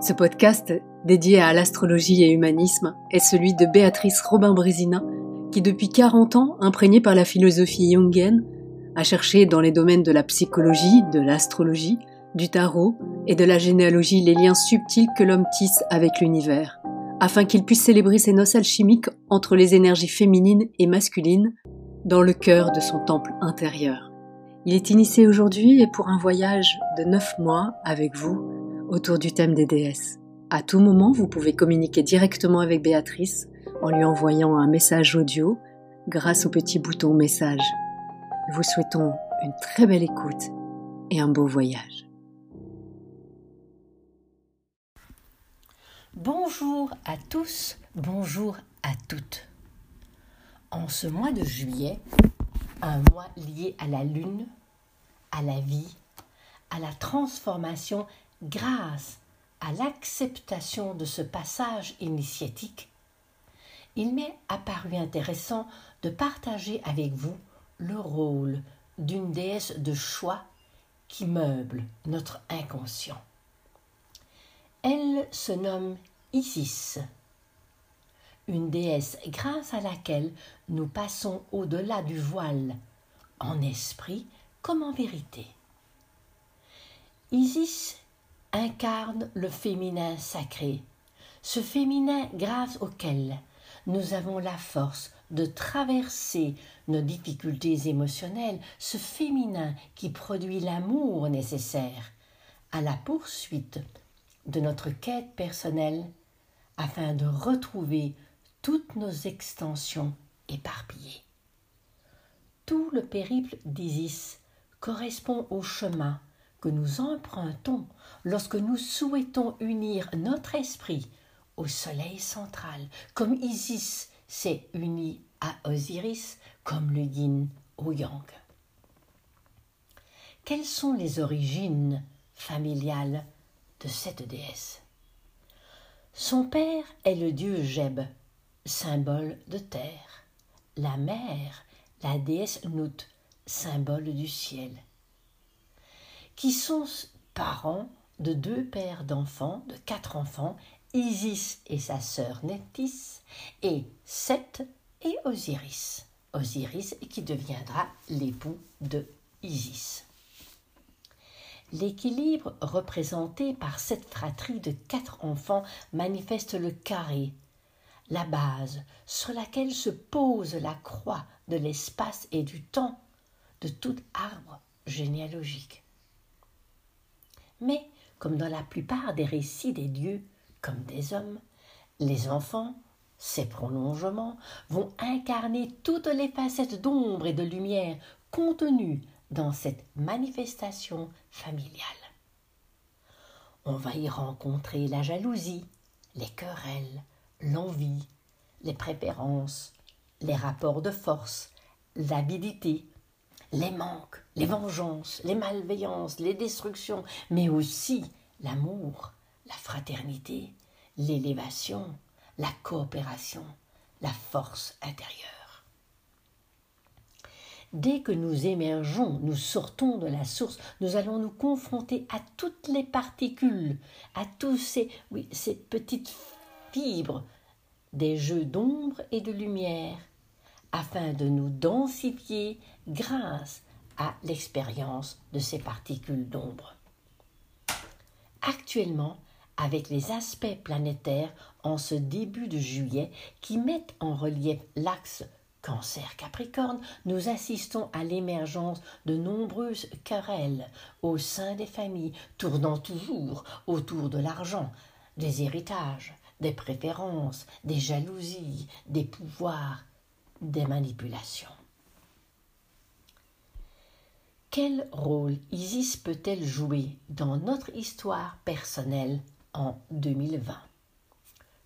Ce podcast, dédié à l'astrologie et humanisme, est celui de Béatrice Robin-Brésina, qui depuis 40 ans, imprégnée par la philosophie jungienne, a cherché dans les domaines de la psychologie, de l'astrologie, du tarot et de la généalogie les liens subtils que l'homme tisse avec l'univers, afin qu'il puisse célébrer ses noces alchimiques entre les énergies féminines et masculines dans le cœur de son temple intérieur. Il est initié aujourd'hui et pour un voyage de 9 mois avec vous autour du thème des déesses. À tout moment, vous pouvez communiquer directement avec Béatrice en lui envoyant un message audio grâce au petit bouton message. Nous vous souhaitons une très belle écoute et un beau voyage. Bonjour à tous, bonjour à toutes. En ce mois de juillet, un mois lié à la lune, à la vie, à la transformation grâce à l'acceptation de ce passage initiatique, il m'est apparu intéressant de partager avec vous le rôle d'une déesse de choix qui meuble notre inconscient. Elle se nomme Isis, une déesse grâce à laquelle nous passons au-delà du voile, en esprit comme en vérité. Incarne le féminin sacré, ce féminin grâce auquel nous avons la force de traverser nos difficultés émotionnelles, ce féminin qui produit l'amour nécessaire à la poursuite de notre quête personnelle afin de retrouver toutes nos extensions éparpillées. Tout le périple d'Isis correspond au chemin que nous empruntons lorsque nous souhaitons unir notre esprit au soleil central, comme Isis s'est uni à Osiris, comme le yin au yang. Quelles sont les origines familiales de cette déesse? Son père est le dieu Jeb, symbole de terre, la mère, la déesse Nut, symbole du ciel qui sont parents de deux pères d'enfants, de quatre enfants, Isis et sa sœur Netis, et Seth et Osiris. Osiris qui deviendra l'époux de Isis. L'équilibre représenté par cette fratrie de quatre enfants manifeste le carré, la base sur laquelle se pose la croix de l'espace et du temps de tout arbre généalogique. Mais, comme dans la plupart des récits des dieux comme des hommes, les enfants, ces prolongements, vont incarner toutes les facettes d'ombre et de lumière contenues dans cette manifestation familiale. On va y rencontrer la jalousie, les querelles, l'envie, les préférences, les rapports de force, l'avidité, les manques, les vengeances, les malveillances, les destructions, mais aussi l'amour, la fraternité, l'élévation, la coopération, la force intérieure. Dès que nous émergeons, nous sortons de la source, nous allons nous confronter à toutes les particules, à tous ces, oui, ces petites fibres des jeux d'ombre et de lumière, afin de nous densifier grâce à l'expérience de ces particules d'ombre. Actuellement, avec les aspects planétaires en ce début de juillet qui mettent en relief l'axe Cancer-Capricorne, nous assistons à l'émergence de nombreuses querelles au sein des familles, tournant toujours autour de l'argent, des héritages, des préférences, des jalousies, des pouvoirs des manipulations. Quel rôle Isis peut-elle jouer dans notre histoire personnelle en 2020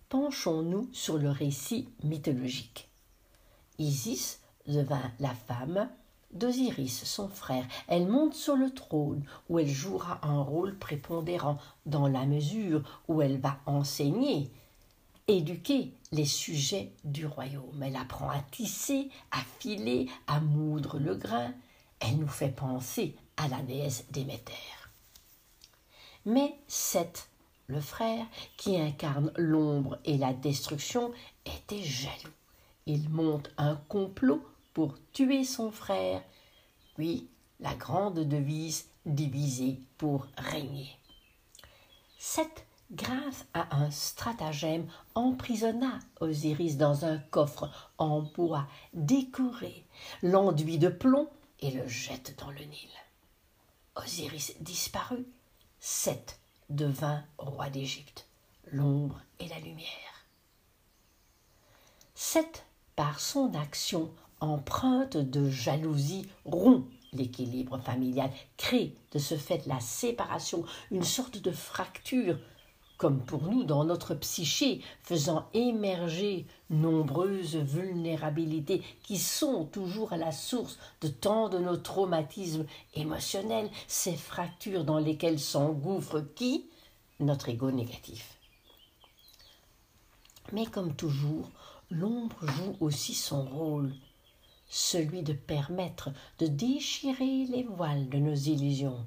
Penchons-nous sur le récit mythologique. Isis devint la femme d'Osiris, son frère. Elle monte sur le trône où elle jouera un rôle prépondérant dans la mesure où elle va enseigner éduquer les sujets du royaume. Elle apprend à tisser, à filer, à moudre le grain. Elle nous fait penser à la déesse Déméter. Mais Seth le frère, qui incarne l'ombre et la destruction, était jaloux. Il monte un complot pour tuer son frère. Oui, la grande devise diviser pour régner. Seth, grâce à un stratagème, emprisonna Osiris dans un coffre en bois décoré, l'enduit de plomb et le jette dans le Nil. Osiris disparut, Seth devint roi d'Égypte, l'ombre et la lumière. Seth, par son action empreinte de jalousie, rompt l'équilibre familial, crée de ce fait la séparation, une sorte de fracture, comme pour nous dans notre psyché, faisant émerger nombreuses vulnérabilités qui sont toujours à la source de tant de nos traumatismes émotionnels, ces fractures dans lesquelles s'engouffre qui? Notre ego négatif. Mais comme toujours, l'ombre joue aussi son rôle celui de permettre de déchirer les voiles de nos illusions,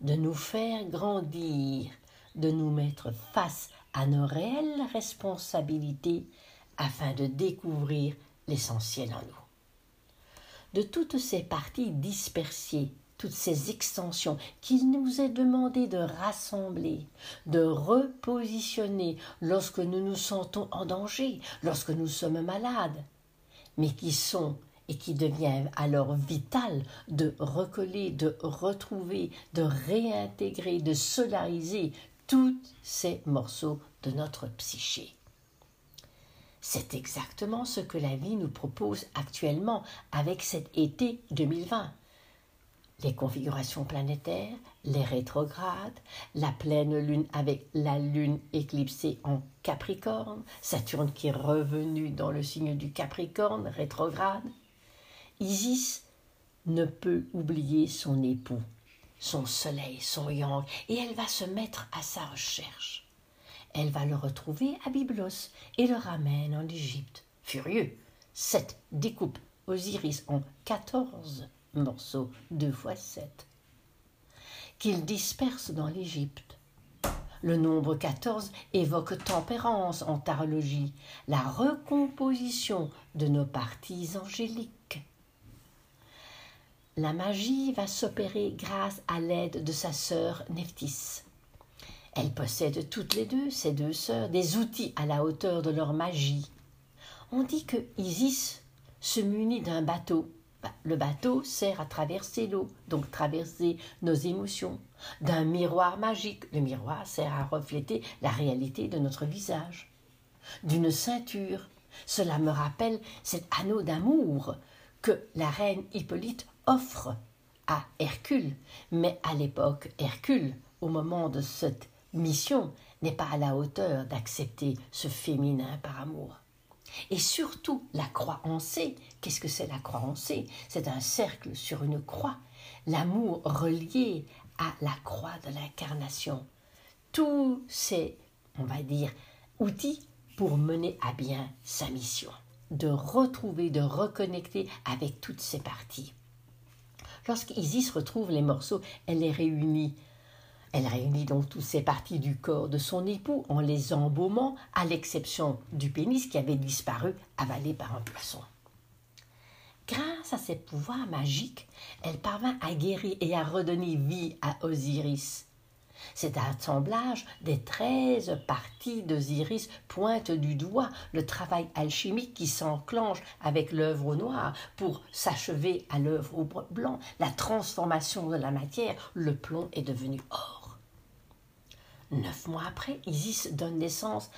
de nous faire grandir, de nous mettre face à nos réelles responsabilités afin de découvrir l'essentiel en nous. De toutes ces parties dispersées, toutes ces extensions qu'il nous est demandé de rassembler, de repositionner lorsque nous nous sentons en danger, lorsque nous sommes malades, mais qui sont et qui devient alors vital de recoller, de retrouver, de réintégrer, de solariser tous ces morceaux de notre psyché. C'est exactement ce que la vie nous propose actuellement avec cet été 2020. Les configurations planétaires, les rétrogrades, la pleine lune avec la lune éclipsée en Capricorne, Saturne qui est revenu dans le signe du Capricorne, rétrograde, Isis ne peut oublier son époux, son soleil, son yang, et elle va se mettre à sa recherche. Elle va le retrouver à Byblos et le ramène en Égypte. Furieux, Sept découpe Osiris en quatorze morceaux, deux fois sept, qu'il disperse dans l'Égypte. Le nombre 14 évoque tempérance en tarologie, la recomposition de nos parties angéliques la magie va s'opérer grâce à l'aide de sa sœur Nephthys. Elle possède toutes les deux, ces deux sœurs, des outils à la hauteur de leur magie. On dit que Isis se munit d'un bateau. Bah, le bateau sert à traverser l'eau, donc traverser nos émotions. D'un miroir magique, le miroir sert à refléter la réalité de notre visage. D'une ceinture, cela me rappelle cet anneau d'amour que la reine Hippolyte offre à Hercule, mais à l'époque, Hercule, au moment de cette mission, n'est pas à la hauteur d'accepter ce féminin par amour. Et surtout, la croix en C. Qu'est-ce que c'est la croix en C? C'est un cercle sur une croix. L'amour relié à la croix de l'incarnation. Tous ces, on va dire, outils pour mener à bien sa mission. De retrouver, de reconnecter avec toutes ces parties. Lorsqu'Isis retrouve les morceaux, elle les réunit. Elle réunit donc toutes ces parties du corps de son époux en les embaumant, à l'exception du pénis qui avait disparu avalé par un poisson. Grâce à ses pouvoirs magiques, elle parvint à guérir et à redonner vie à Osiris. Cet assemblage des treize parties d'Osiris pointe du doigt le travail alchimique qui s'enclenche avec l'œuvre au noir pour s'achever à l'œuvre au blanc, la transformation de la matière, le plomb est devenu or. Neuf mois après, Isis donne naissance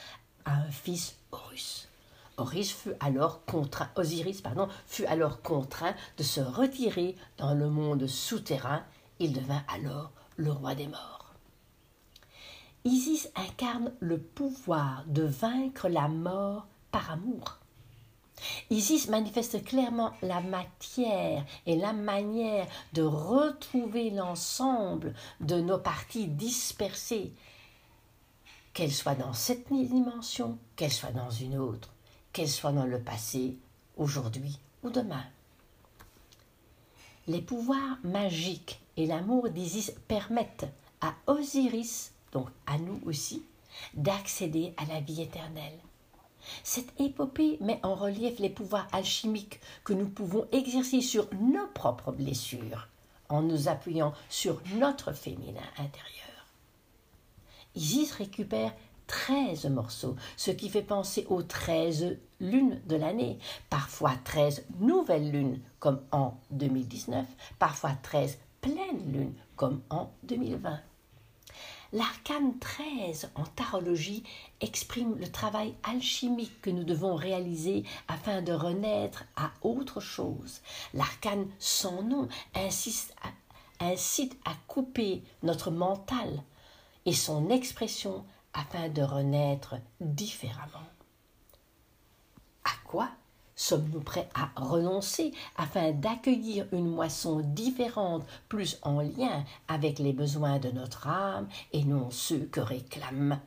à un fils Horus. Horus fut alors contraint, Osiris pardon, fut alors contraint de se retirer dans le monde souterrain. Il devint alors le roi des morts. Isis incarne le pouvoir de vaincre la mort par amour. Isis manifeste clairement la matière et la manière de retrouver l'ensemble de nos parties dispersées, qu'elles soient dans cette dimension, qu'elles soient dans une autre, qu'elles soient dans le passé, aujourd'hui ou demain. Les pouvoirs magiques et l'amour d'Isis permettent à Osiris donc à nous aussi, d'accéder à la vie éternelle. Cette épopée met en relief les pouvoirs alchimiques que nous pouvons exercer sur nos propres blessures en nous appuyant sur notre féminin intérieur. Isis récupère treize morceaux, ce qui fait penser aux treize lunes de l'année, parfois treize nouvelles lunes comme en 2019, parfois treize pleines lunes comme en 2020. L'arcane 13 en tarologie exprime le travail alchimique que nous devons réaliser afin de renaître à autre chose. L'arcane sans nom insiste incite à couper notre mental et son expression afin de renaître différemment. À quoi Sommes-nous prêts à renoncer afin d'accueillir une moisson différente, plus en lien avec les besoins de notre âme et non ceux que réclame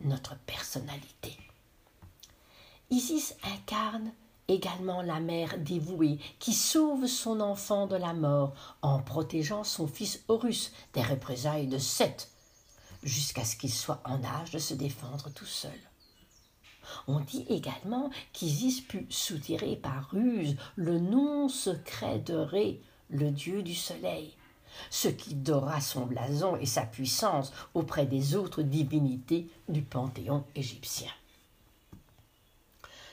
notre personnalité? Isis incarne également la mère dévouée qui sauve son enfant de la mort en protégeant son fils Horus des représailles de Seth jusqu'à ce qu'il soit en âge de se défendre tout seul. On dit également qu'Isis put soutirer par ruse le nom secret de Ré, le dieu du soleil, ce qui dora son blason et sa puissance auprès des autres divinités du panthéon égyptien.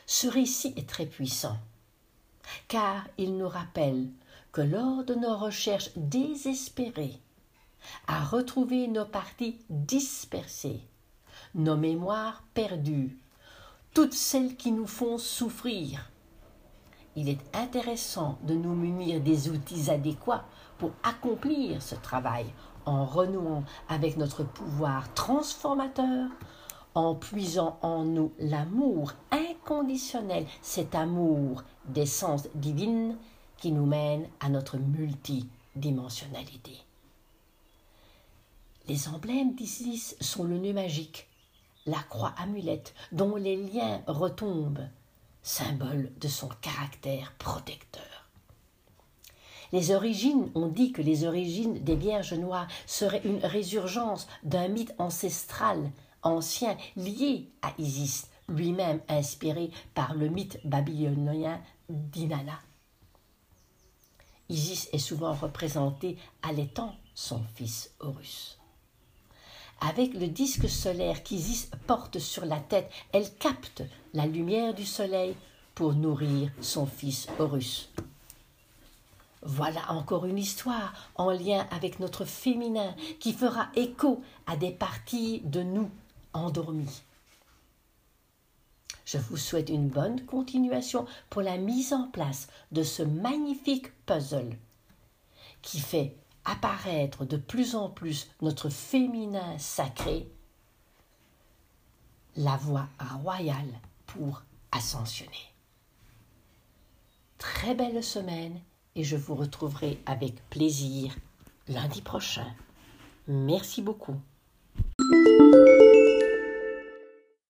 Ce récit est très puissant, car il nous rappelle que lors de nos recherches désespérées à retrouver nos parties dispersées, nos mémoires perdues, toutes celles qui nous font souffrir. Il est intéressant de nous munir des outils adéquats pour accomplir ce travail en renouant avec notre pouvoir transformateur, en puisant en nous l'amour inconditionnel, cet amour d'essence divine qui nous mène à notre multidimensionnalité. Les emblèmes d'Isis sont le nœud magique, la croix amulette dont les liens retombent, symbole de son caractère protecteur. Les origines, on dit que les origines des Vierges Noires seraient une résurgence d'un mythe ancestral ancien lié à Isis, lui-même inspiré par le mythe babylonien d'Inanna. Isis est souvent représentée allaitant son fils Horus. Avec le disque solaire qu'Isis porte sur la tête, elle capte la lumière du soleil pour nourrir son fils Horus. Voilà encore une histoire en lien avec notre féminin qui fera écho à des parties de nous endormies. Je vous souhaite une bonne continuation pour la mise en place de ce magnifique puzzle qui fait apparaître de plus en plus notre féminin sacré, la voie royale pour ascensionner. Très belle semaine et je vous retrouverai avec plaisir lundi prochain. Merci beaucoup.